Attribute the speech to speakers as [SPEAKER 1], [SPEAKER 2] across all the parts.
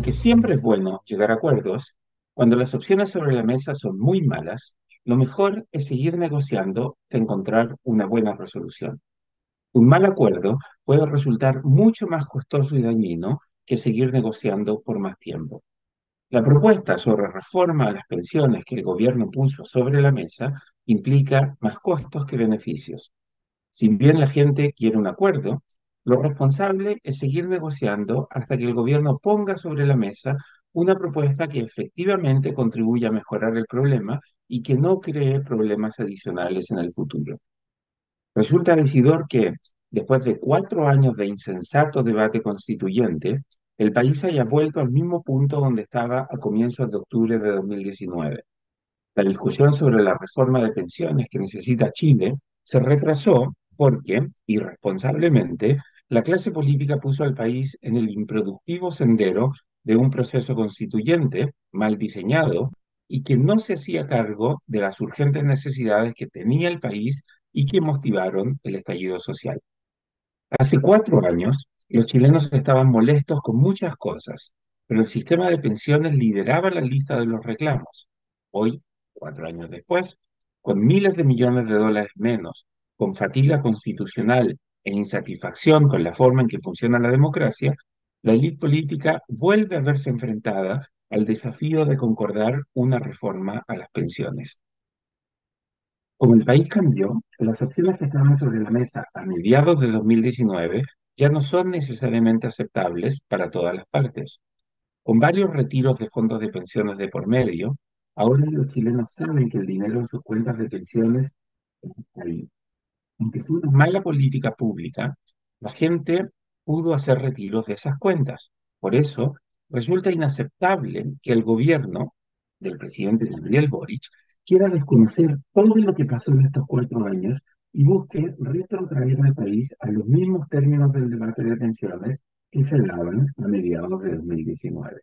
[SPEAKER 1] Aunque siempre es bueno llegar a acuerdos, cuando las opciones sobre la mesa son muy malas, lo mejor es seguir negociando hasta encontrar una buena resolución. Un mal acuerdo puede resultar mucho más costoso y dañino que seguir negociando por más tiempo. La propuesta sobre reforma a las pensiones que el gobierno puso sobre la mesa implica más costos que beneficios. Si bien la gente quiere un acuerdo, lo responsable es seguir negociando hasta que el gobierno ponga sobre la mesa una propuesta que efectivamente contribuya a mejorar el problema y que no cree problemas adicionales en el futuro. Resulta decidor que, después de cuatro años de insensato debate constituyente, el país haya vuelto al mismo punto donde estaba a comienzos de octubre de 2019. La discusión sobre la reforma de pensiones que necesita Chile se retrasó porque, irresponsablemente, la clase política puso al país en el improductivo sendero de un proceso constituyente mal diseñado y que no se hacía cargo de las urgentes necesidades que tenía el país y que motivaron el estallido social. Hace cuatro años, los chilenos estaban molestos con muchas cosas, pero el sistema de pensiones lideraba la lista de los reclamos. Hoy, cuatro años después, con miles de millones de dólares menos, con fatiga constitucional e insatisfacción con la forma en que funciona la democracia, la élite política vuelve a verse enfrentada al desafío de concordar una reforma a las pensiones. Como el país cambió, las opciones que estaban sobre la mesa a mediados de 2019 ya no son necesariamente aceptables para todas las partes. Con varios retiros de fondos de pensiones de por medio, ahora los chilenos saben que el dinero en sus cuentas de pensiones está ahí aunque fue una mala política pública, la gente pudo hacer retiros de esas cuentas. Por eso, resulta inaceptable que el gobierno del presidente Gabriel Boric quiera desconocer todo lo que pasó en estos cuatro años y busque retrotraer al país a los mismos términos del debate de pensiones que se daban a mediados de 2019.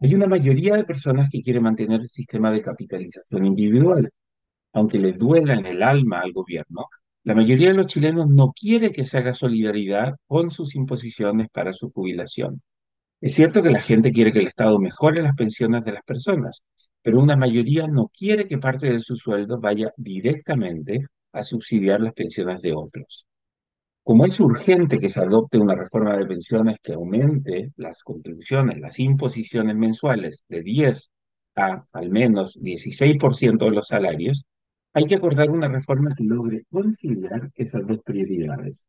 [SPEAKER 1] Hay una mayoría de personas que quiere mantener el sistema de capitalización individual, aunque les duela en el alma al gobierno la mayoría de los chilenos no quiere que se haga solidaridad con sus imposiciones para su jubilación. Es cierto que la gente quiere que el Estado mejore las pensiones de las personas, pero una mayoría no quiere que parte de su sueldo vaya directamente a subsidiar las pensiones de otros. Como es urgente que se adopte una reforma de pensiones que aumente las contribuciones, las imposiciones mensuales de 10 a al menos 16% de los salarios, hay que acordar una reforma que logre conciliar esas dos prioridades.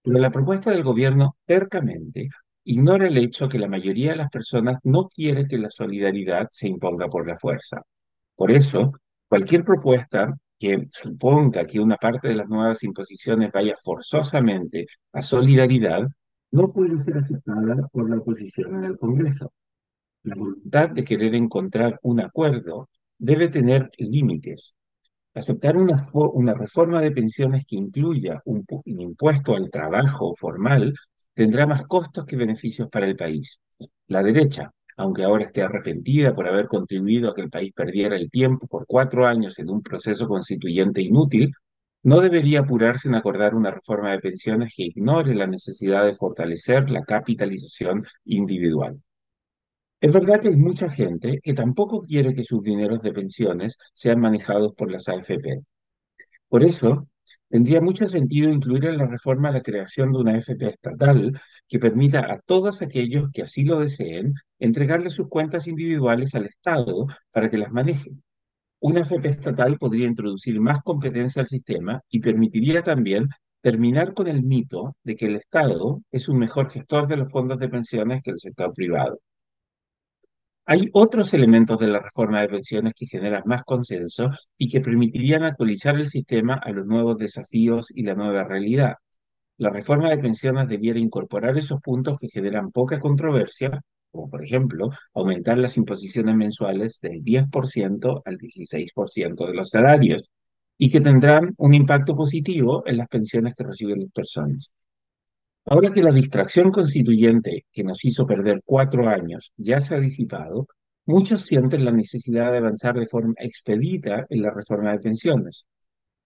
[SPEAKER 1] Pero la propuesta del gobierno tercamente ignora el hecho que la mayoría de las personas no quiere que la solidaridad se imponga por la fuerza. Por eso, cualquier propuesta que suponga que una parte de las nuevas imposiciones vaya forzosamente a solidaridad no puede ser aceptada por la oposición en el Congreso. La voluntad de querer encontrar un acuerdo debe tener límites Aceptar una, reforma de pensiones que incluya un, un impuesto al trabajo formal tendrá más costos que beneficios para el país. La derecha, aunque ahora esté arrepentida por haber contribuido a que el país perdiera el tiempo por cuatro años en un proceso constituyente inútil, no debería apurarse en acordar una reforma de pensiones que ignore la necesidad de fortalecer la capitalización individual. Es verdad que hay mucha gente que tampoco quiere que sus dineros de pensiones sean manejados por las AFP. Por eso, tendría mucho sentido incluir en la reforma la creación de una AFP estatal que permita a todos aquellos que así lo deseen entregarle sus cuentas individuales al Estado para que las manejen. Una AFP estatal podría introducir más competencia al sistema y permitiría también terminar con el mito de que el Estado es un mejor gestor de los fondos de pensiones que el sector privado. Hay otros elementos de la reforma de pensiones que generan más consenso y que permitirían actualizar el sistema a los nuevos desafíos y la nueva realidad. La reforma de pensiones debiera incorporar esos puntos que generan poca controversia, como por ejemplo aumentar las imposiciones mensuales del 10% al 16% de los salarios, y que tendrán un impacto positivo en las pensiones que reciben las personas. Ahora que la distracción constituyente que nos hizo perder cuatro años ya se ha disipado, muchos sienten la necesidad de avanzar de forma expedita en la reforma de pensiones.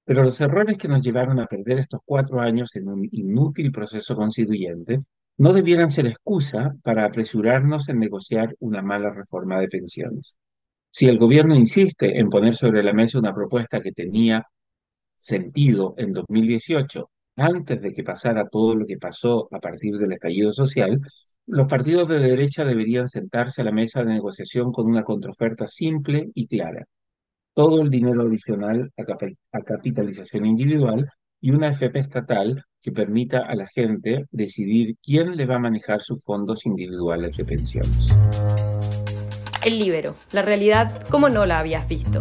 [SPEAKER 1] Pero los errores que nos llevaron a perder estos cuatro años en un inútil proceso constituyente no debieran ser excusa para apresurarnos en negociar una mala reforma de pensiones. Si el gobierno insiste en poner sobre la mesa una propuesta que tenía sentido en 2018, antes de que pasara todo lo que pasó a partir del estallido social, los partidos de derecha deberían sentarse a la mesa de negociación con una contraoferta simple y clara. Todo el dinero adicional a, capitalización individual y una FP estatal que permita a la gente decidir quién le va a manejar sus fondos individuales de pensiones.
[SPEAKER 2] El libero, la realidad como no la habías visto.